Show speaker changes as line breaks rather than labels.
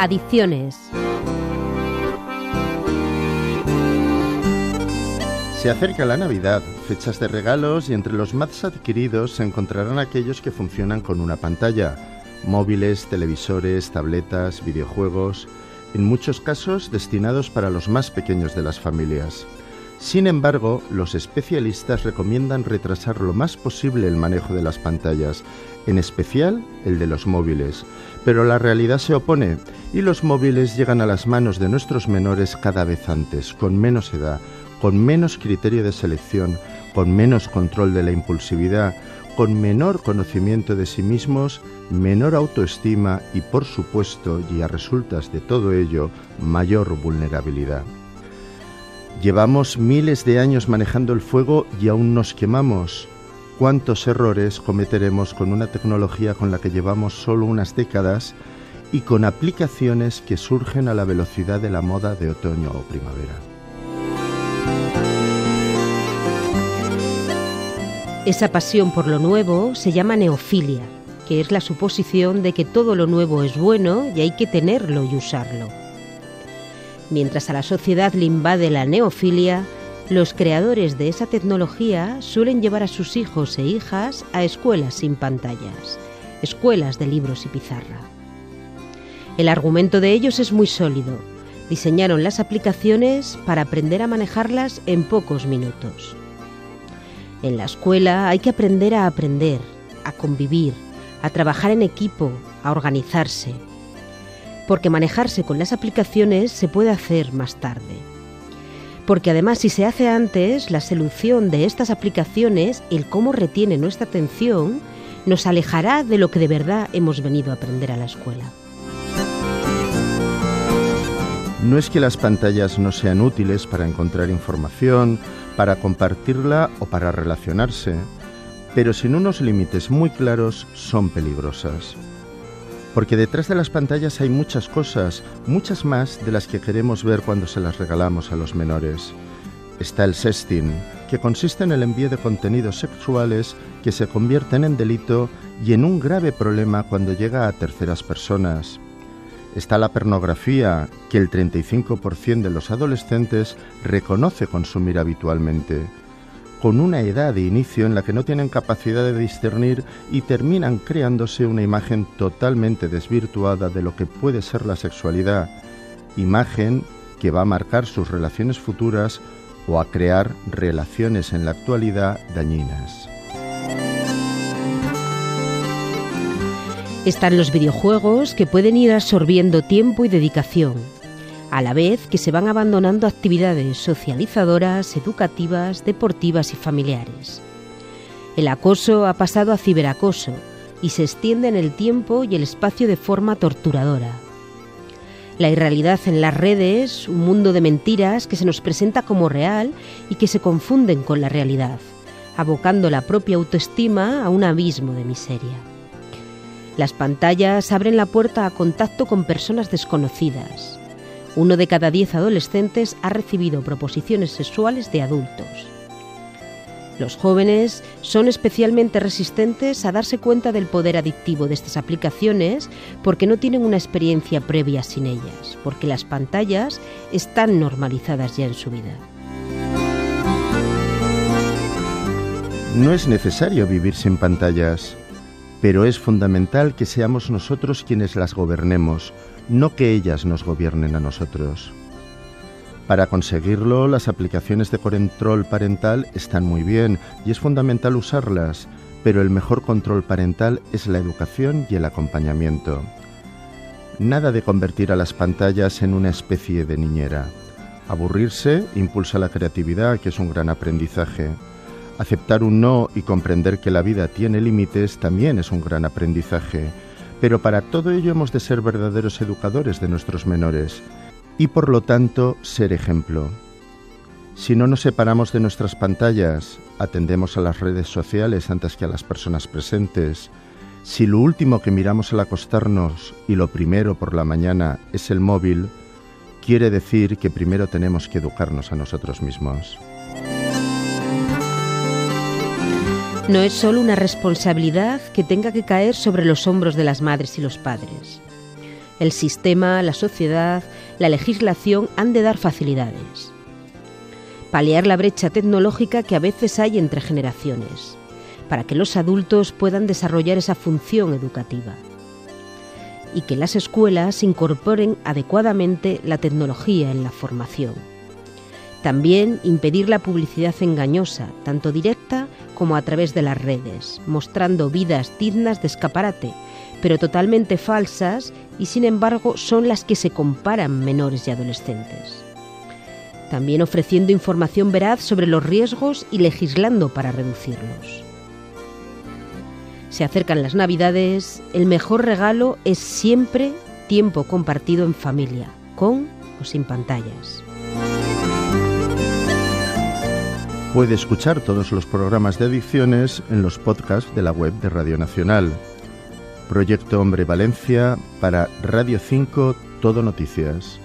Adicciones.
Se acerca la Navidad, fechas de regalos y entre los más adquiridos se encontrarán aquellos que funcionan con una pantalla, móviles, televisores, tabletas, videojuegos, en muchos casos destinados para los más pequeños de las familias. Sin embargo, los especialistas recomiendan retrasar lo más posible el manejo de las pantallas, en especial el de los móviles. Pero la realidad se opone y los móviles llegan a las manos de nuestros menores cada vez antes, con menos edad, con menos criterio de selección, con menos control de la impulsividad, con menor conocimiento de sí mismos, menor autoestima y, por supuesto, y a resultas de todo ello, mayor vulnerabilidad. Llevamos miles de años manejando el fuego y aún nos quemamos. ¿Cuántos errores cometeremos con una tecnología con la que llevamos solo unas décadas y con aplicaciones que surgen a la velocidad de la moda de otoño o primavera?
Esa pasión por lo nuevo se llama neofilia, que es la suposición de que todo lo nuevo es bueno y hay que tenerlo y usarlo. Mientras a la sociedad le invade la neofilia, los creadores de esa tecnología suelen llevar a sus hijos e hijas a escuelas sin pantallas, escuelas de libros y pizarra. El argumento de ellos es muy sólido. Diseñaron las aplicaciones para aprender a manejarlas en pocos minutos. En la escuela hay que aprender a aprender, a convivir, a trabajar en equipo, a organizarse, porque manejarse con las aplicaciones se puede hacer más tarde. Porque además si se hace antes, la solución de estas aplicaciones, el cómo retiene nuestra atención, nos alejará de lo que de verdad hemos venido a aprender a la escuela.
No es que las pantallas no sean útiles para encontrar información, para compartirla o para relacionarse, pero sin unos límites muy claros son peligrosas. Porque detrás de las pantallas hay muchas cosas, muchas más de las que queremos ver cuando se las regalamos a los menores. Está el sexting, que consiste en el envío de contenidos sexuales que se convierten en delito y en un grave problema cuando llega a terceras personas. Está la pornografía, que el 35% de los adolescentes reconoce consumir habitualmente con una edad de inicio en la que no tienen capacidad de discernir y terminan creándose una imagen totalmente desvirtuada de lo que puede ser la sexualidad, imagen que va a marcar sus relaciones futuras o a crear relaciones en la actualidad dañinas.
Están los videojuegos que pueden ir absorbiendo tiempo y dedicación a la vez que se van abandonando actividades socializadoras, educativas, deportivas y familiares. El acoso ha pasado a ciberacoso y se extiende en el tiempo y el espacio de forma torturadora. La irrealidad en las redes, un mundo de mentiras que se nos presenta como real y que se confunden con la realidad, abocando la propia autoestima a un abismo de miseria. Las pantallas abren la puerta a contacto con personas desconocidas, uno de cada diez adolescentes ha recibido proposiciones sexuales de adultos. Los jóvenes son especialmente resistentes a darse cuenta del poder adictivo de estas aplicaciones porque no tienen una experiencia previa sin ellas, porque las pantallas están normalizadas ya en su vida.
No es necesario vivir sin pantallas, pero es fundamental que seamos nosotros quienes las gobernemos, no que ellas nos gobiernen a nosotros. Para conseguirlo, las aplicaciones de control parental están muy bien y es fundamental usarlas, pero el mejor control parental es la educación y el acompañamiento. Nada de convertir a las pantallas en una especie de niñera. Aburrirse impulsa la creatividad, que es un gran aprendizaje. Aceptar un no y comprender que la vida tiene límites también es un gran aprendizaje pero para todo ello hemos de ser verdaderos educadores de nuestros menores y por lo tanto ser ejemplo. Si no nos separamos de nuestras pantallas, atendemos a las redes sociales antes que a las personas presentes, si lo último que miramos al acostarnos y lo primero por la mañana es el móvil, quiere decir que primero tenemos que educarnos a nosotros mismos.
No es solo una responsabilidad que tenga que caer sobre los hombros de las madres y los padres. El sistema, la sociedad, la legislación han de dar facilidades. Paliar la brecha tecnológica que a veces hay entre generaciones, para que los adultos puedan desarrollar esa función educativa. Y que las escuelas incorporen adecuadamente la tecnología en la formación. También impedir la publicidad engañosa, tanto directa como a través de las redes, mostrando vidas dignas de escaparate, pero totalmente falsas y sin embargo son las que se comparan menores y adolescentes. También ofreciendo información veraz sobre los riesgos y legislando para reducirlos. Se acercan las navidades, el mejor regalo es siempre tiempo compartido en familia, con o sin pantallas.
Puede escuchar todos los programas de adicciones en los podcasts de la web de Radio Nacional. Proyecto Hombre Valencia para Radio 5 Todo Noticias.